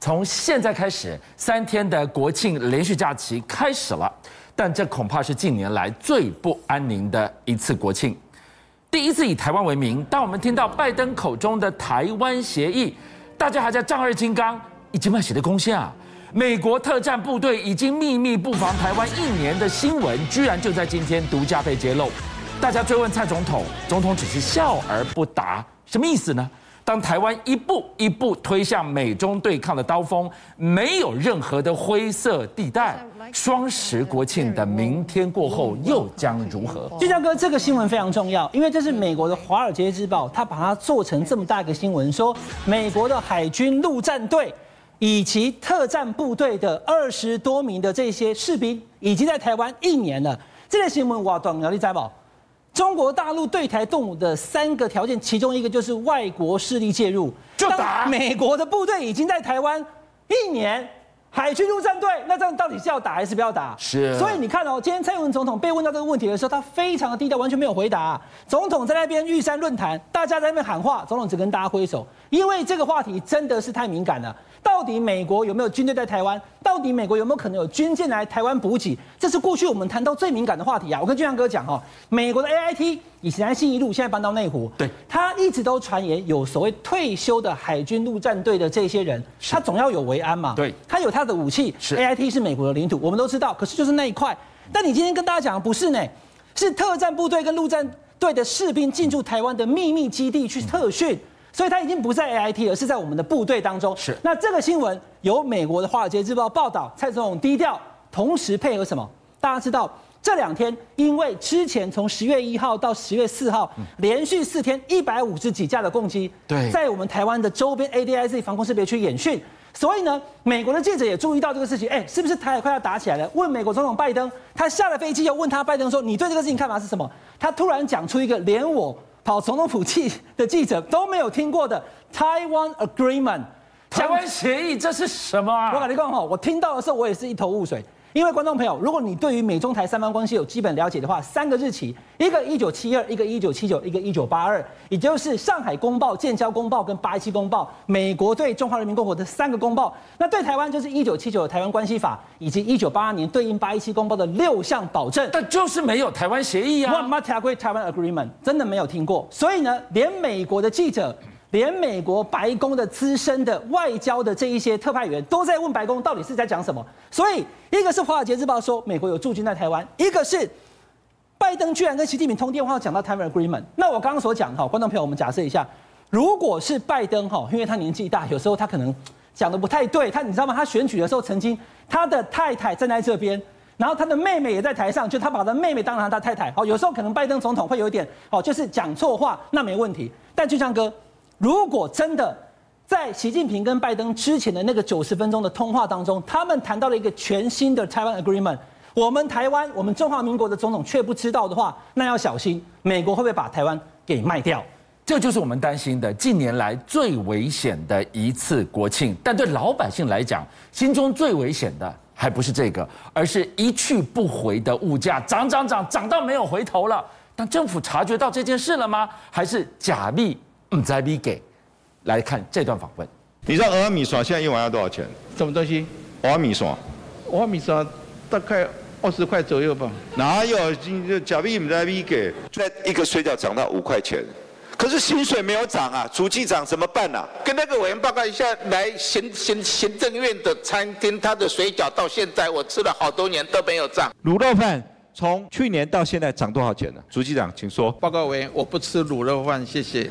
从现在开始，三天的国庆连续假期开始了，但这恐怕是近年来最不安宁的一次国庆。第一次以台湾为名，当我们听到拜登口中的台湾协议，大家还在丈二金刚，已经卖血的贡献啊！美国特战部队已经秘密布防台湾一年的新闻，居然就在今天独家被揭露。大家追问蔡总统，总统只是笑而不答，什么意思呢？当台湾一步一步推向美中对抗的刀锋，没有任何的灰色地带。双十国庆的明天过后又将如何？俊相哥，这个新闻非常重要，因为这是美国的《华尔街日报》，他把它做成这么大一个新闻，说美国的海军陆战队。以及特战部队的二十多名的这些士兵，已经在台湾一年了。这个新闻我懂了，你知道中国大陆对台动武的三个条件，其中一个就是外国势力介入。就打美国的部队已经在台湾一年。海军陆战队，那这样到底是要打还是不要打？是。所以你看哦，今天蔡英文总统被问到这个问题的时候，他非常的低调，完全没有回答。总统在那边玉山论坛，大家在那边喊话，总统只跟大家挥手，因为这个话题真的是太敏感了。到底美国有没有军队在台湾？到底美国有没有可能有军舰来台湾补给？这是过去我们谈到最敏感的话题啊！我跟俊阳哥讲哈，美国的 AIT 以前在新一路，现在搬到内湖，对，他一直都传言有所谓退休的海军陆战队的这些人，他总要有维安嘛，对，他有他的武器，是 AIT 是美国的领土，我们都知道，可是就是那一块。但你今天跟大家讲的不是呢，是特战部队跟陆战队的士兵进驻台湾的秘密基地去特训。嗯所以他已经不在 AIT 而是在我们的部队当中。是。那这个新闻由美国的《华尔街日报》报道，蔡总统低调，同时配合什么？大家知道这两天，因为之前从十月一号到十月四号，连续四天一百五十几架的共机，对，在我们台湾的周边 ADIZ 防空识别区演训。所以呢，美国的记者也注意到这个事情，哎，是不是台海快要打起来了？问美国总统拜登，他下了飞机又问他拜登说：“你对这个事情看法是什么？”他突然讲出一个连我。跑总统府记的记者都没有听过的台湾 Agreement，台湾协议，这是什么啊？我跟你讲哈，我听到的时候我也是一头雾水。因为观众朋友，如果你对于美中台三方关系有基本了解的话，三个日期，一个一九七二，一个一九七九，一个一九八二，也就是上海公报、建交公报跟八一七公报，美国对中华人民共和国的三个公报。那对台湾就是一九七九的台湾关系法，以及一九八二年对应八一七公报的六项保证。但就是没有台湾协议啊。What 湾 Agreement？真的没有听过。所以呢，连美国的记者。连美国白宫的资深的外交的这一些特派员都在问白宫到底是在讲什么。所以，一个是《华尔街日报》说美国有驻军在台湾，一个是拜登居然跟习近平通电话讲到台湾 Agreement。那我刚刚所讲哈，观众朋友，我们假设一下，如果是拜登哈，因为他年纪大，有时候他可能讲的不太对。他你知道吗？他选举的时候曾经他的太太站在这边，然后他的妹妹也在台上，就他把他妹妹当成他太太。好，有时候可能拜登总统会有一点好，就是讲错话，那没问题。但俊相哥。如果真的在习近平跟拜登之前的那个九十分钟的通话当中，他们谈到了一个全新的台湾 Agreement，我们台湾，我们中华民国的总统却不知道的话，那要小心，美国会不会把台湾给卖掉？这就是我们担心的近年来最危险的一次国庆。但对老百姓来讲，心中最危险的还不是这个，而是一去不回的物价涨涨涨，涨到没有回头了。但政府察觉到这件事了吗？还是假币？嗯，再比给，来看这段访问。你知道蚵仔面线现在一碗要多少钱？什么东西？蚵仔面线。蚵仔面线大概二十块左右吧。哪有？就假币唔再比给？现在一个水饺涨到五块钱，可是薪水没有涨啊，主计涨怎么办啊？跟那个委员报告一下，来行行行政院的餐厅，他的水饺到现在我吃了好多年都没有涨。卤肉饭从去年到现在涨多少钱呢？主计长，请说。报告委员，我不吃卤肉饭，谢谢。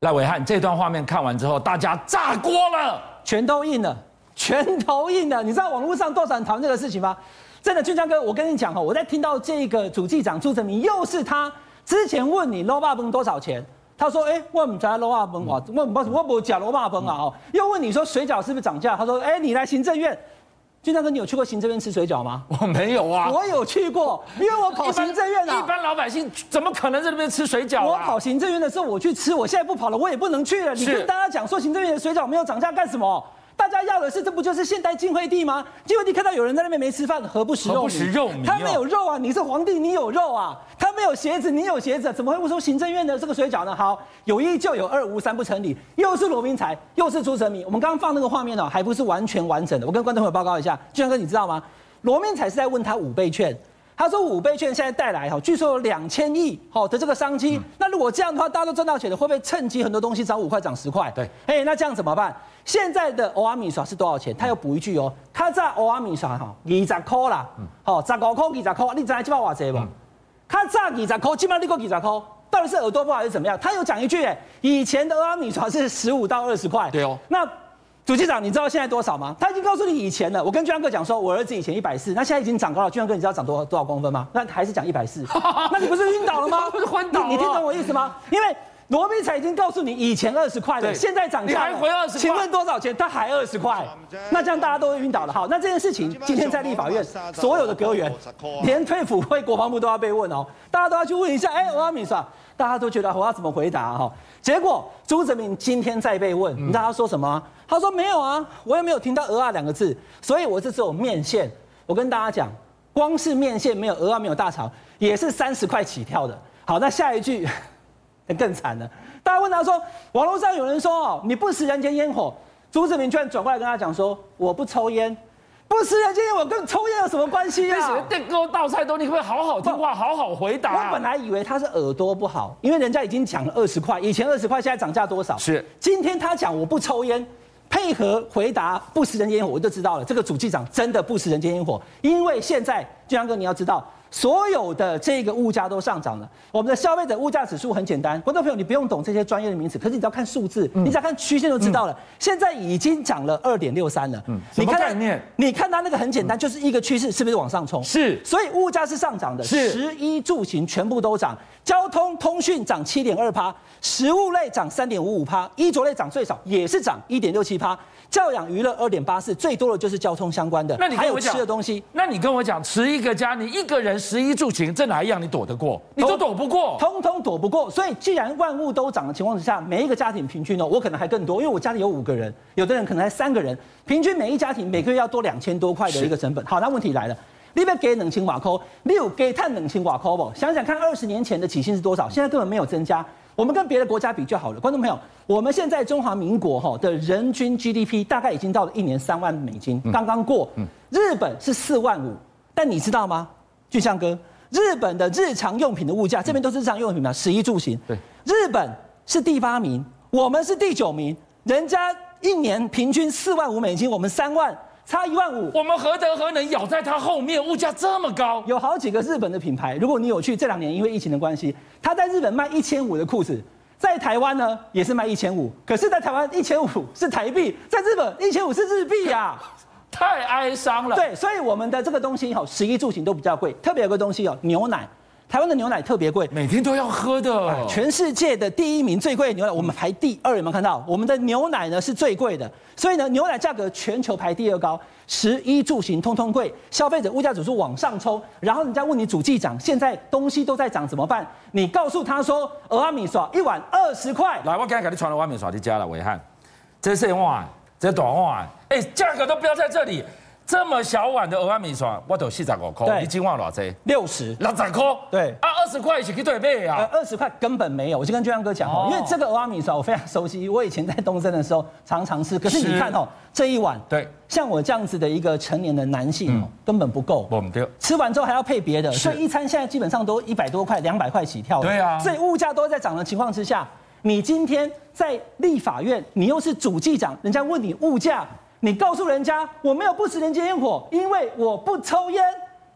赖伟汉，这段画面看完之后，大家炸锅了，全都硬了，全都硬了。你知道网络上多少人讨论这个事情吗？真的，俊相哥，我跟你讲哈，我在听到这个主计长朱正明，又是他之前问你卤肉饭多少钱，他说，哎，我们家卤肉饭啊，我我我不讲卤肉饭啊，哦，又问你说水饺是不是涨价，他说，哎，你来行政院。俊大哥，你有去过行政院吃水饺吗？我没有啊。我有去过，因为我跑行政院啊。一般老百姓怎么可能在那边吃水饺啊？我跑行政院的时候，我去吃，我现在不跑了，我也不能去了。你跟大家讲说行政院的水饺没有涨价干什么？大家要的是，这不就是现代晋惠帝吗？晋惠帝看到有人在那边没吃饭，何不食肉糜？何不食肉糜？他没有肉啊，你是皇帝，你有肉啊。他没有鞋子，你有鞋子，怎么会不说行政院的这个水饺呢？好，有一就有二，无三不成理。又是罗明才，又是朱成明。我们刚刚放那个画面哦，还不是完全完整的。我跟观众朋友报告一下，俊相哥，你知道吗？罗明才是在问他五倍券。他说五倍券现在带来哈，据说有两千亿好的这个商机。那如果这样的话，大家都赚到钱了，会不会趁机很多东西涨五块涨十块？对，哎，那这样怎么办？现在的欧阿米耍是多少钱？他又补一句哦，他在欧阿米耍哈二十块啦，好十五块二十块，你知道这把话这吧？他炸二十块，起码你个二十块，到底是耳朵不好还是怎么样？他有讲一句，哎，以前的欧阿米耍是十五到二十块，对哦，那。主机长，你知道现在多少吗？他已经告诉你以前了。我跟俊安哥讲说，我儿子以前一百四，那现在已经长高了。俊安哥，你知道长多多少公分吗？那还是讲一百四，那你不是晕倒了吗？不 是昏倒了。你听懂我意思吗？因为罗明才已经告诉你以前二十块了，现在涨价，你还回二十块？请问多少钱？他还二十块，那这样大家都会晕倒了。好，那这件事情今天在立法院，所有的阁员，连退辅会国防部都要被问哦，大家都要去问一下。哎，欧阿米耍，大家都觉得我要怎么回答哈？结果朱哲明今天再被问，你知道他说什么？他说没有啊，我也没有听到“蚵仔”两个字，所以我这只有面线。我跟大家讲，光是面线没有蚵仔，没有大肠，也是三十块起跳的。好，那下一句 更惨了。大家问他说，网络上有人说哦，你不食人间烟火，朱志明居然转过来跟他讲说，我不抽烟，不食人间烟火跟抽烟有什么关系啊？电锅倒菜都你可不可以好好听话，好好回答？我本来以为他是耳朵不好，因为人家已经讲了二十块，以前二十块，现在涨价多少？是，今天他讲我不抽烟。配合回答不食人间烟火，我就知道了，这个主机长真的不食人间烟火。因为现在俊阳哥，你要知道，所有的这个物价都上涨了。我们的消费者物价指数很简单，观众朋友你不用懂这些专业的名词，可是你只要看数字，嗯、你只要看曲线就知道了。嗯、现在已经涨了二点六三了。嗯，什么概念？你看它那个很简单，就是一个趋势，是不是往上冲？是。所以物价是上涨的，是。食衣住行全部都涨，交通通讯涨七点二趴，食物类涨三点五五趴，衣着类涨最少也是涨一点六七趴。教养娱乐二点八四，最多的就是交通相关的。那你还有吃的东西，那你跟我讲，持一个家，你一个人十一住行，这哪一样你躲得过？你都躲不过，通通躲不过。所以既然万物都涨的情况之下，每一个家庭平均呢，我可能还更多，因为我家里有五个人，有的人可能还三个人，平均每一家庭每个月要多两千多块的一个成本。好，那问题来了，你不给冷清瓦扣，你有给碳冷清瓦扣不？想想看，二十年前的起薪是多少？现在根本没有增加。我们跟别的国家比就好了，观众朋友，我们现在中华民国哈的人均 GDP 大概已经到了一年三万美金，刚刚过。日本是四万五，但你知道吗，俊相哥，日本的日常用品的物价，这边都是日常用品嘛，食衣住行。对，日本是第八名，我们是第九名，人家一年平均四万五美金，我们三万。差一万五，我们何德何能咬在它后面？物价这么高，有好几个日本的品牌。如果你有去这两年，因为疫情的关系，他在日本卖一千五的裤子，在台湾呢也是卖一千五。可是，在台湾一千五是台币，在日本一千五是日币呀，太哀伤了。对，所以我们的这个东西哈，食衣住行都比较贵。特别有个东西哦，牛奶。台湾的牛奶特别贵，每天都要喝的。全世界的第一名最贵的牛奶，我们排第二，有没有看到？我们的牛奶呢是最贵的，所以呢，牛奶价格全球排第二高，食衣住行通通贵，消费者物价指数往上冲。然后人家问你主计长，现在东西都在涨怎么办？你告诉他说，蚵仔面线一碗二十块。来，我刚才给你传了蚵仔面线，你加了伟汉，这是碗，这是短碗，哎，价格都标在这里。这么小碗的蚵仔米线，我都四十五块，你今晚多少？六十，六十块。对啊，二十块一起去对背啊。二十块根本没有，我就跟俊相哥讲哦，因为这个蚵仔米线我非常熟悉，我以前在东森的时候常常吃。可是你看哦，这一碗，对，像我这样子的一个成年的男性哦，根本不够。我们对。吃完之后还要配别的，所以一餐现在基本上都一百多块、两百块起跳。对啊。所以物价都在涨的情况之下，你今天在立法院，你又是主计长，人家问你物价。你告诉人家我没有不食人间烟火，因为我不抽烟。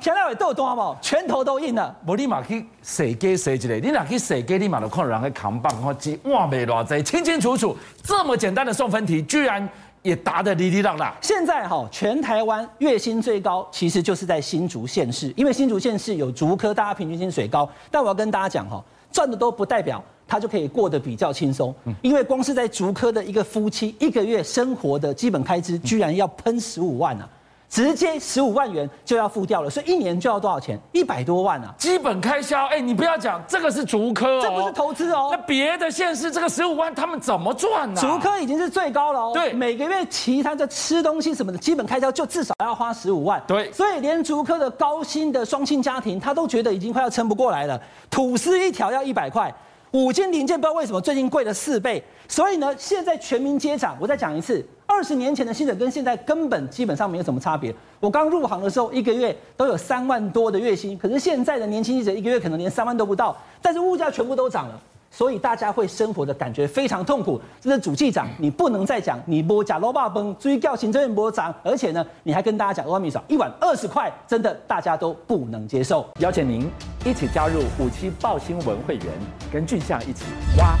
田大伟都有多好，拳头都硬了。我立马去洗鸡洗一个，你哪去洗鸡，立马就看到人去扛棒，我记哇没偌济，清清楚楚。这么简单的送分题，居然也答得哩哩啦啦。现在哈，全台湾月薪最高，其实就是在新竹县市，因为新竹县市有竹科，大家平均薪水高。但我要跟大家讲哈，赚的都不代表。他就可以过得比较轻松，因为光是在竹科的一个夫妻一个月生活的基本开支，居然要喷十五万啊！直接十五万元就要付掉了，所以一年就要多少钱？一百多万啊！基本开销，哎，你不要讲这个是竹科哦，这不是投资哦。那别的县市这个十五万，他们怎么赚呢？竹科已经是最高了哦。对，每个月其他的吃东西什么的基本开销就至少要花十五万。对，所以连竹科的高薪的双薪家庭，他都觉得已经快要撑不过来了。吐司一条要一百块，五金零件不知道为什么最近贵了四倍。所以呢，现在全民皆涨。我再讲一次。二十年前的薪水跟现在根本基本上没有什么差别。我刚入行的时候，一个月都有三万多的月薪，可是现在的年轻记者一个月可能连三万都不到。但是物价全部都涨了，所以大家会生活的感觉非常痛苦。这是主计长，你不能再讲你波假罗霸崩，追掉行政院波涨，而且呢，你还跟大家讲欧米少一碗二十块，真的大家都不能接受。邀请您一起加入五七报新闻会员，跟俊相一起挖。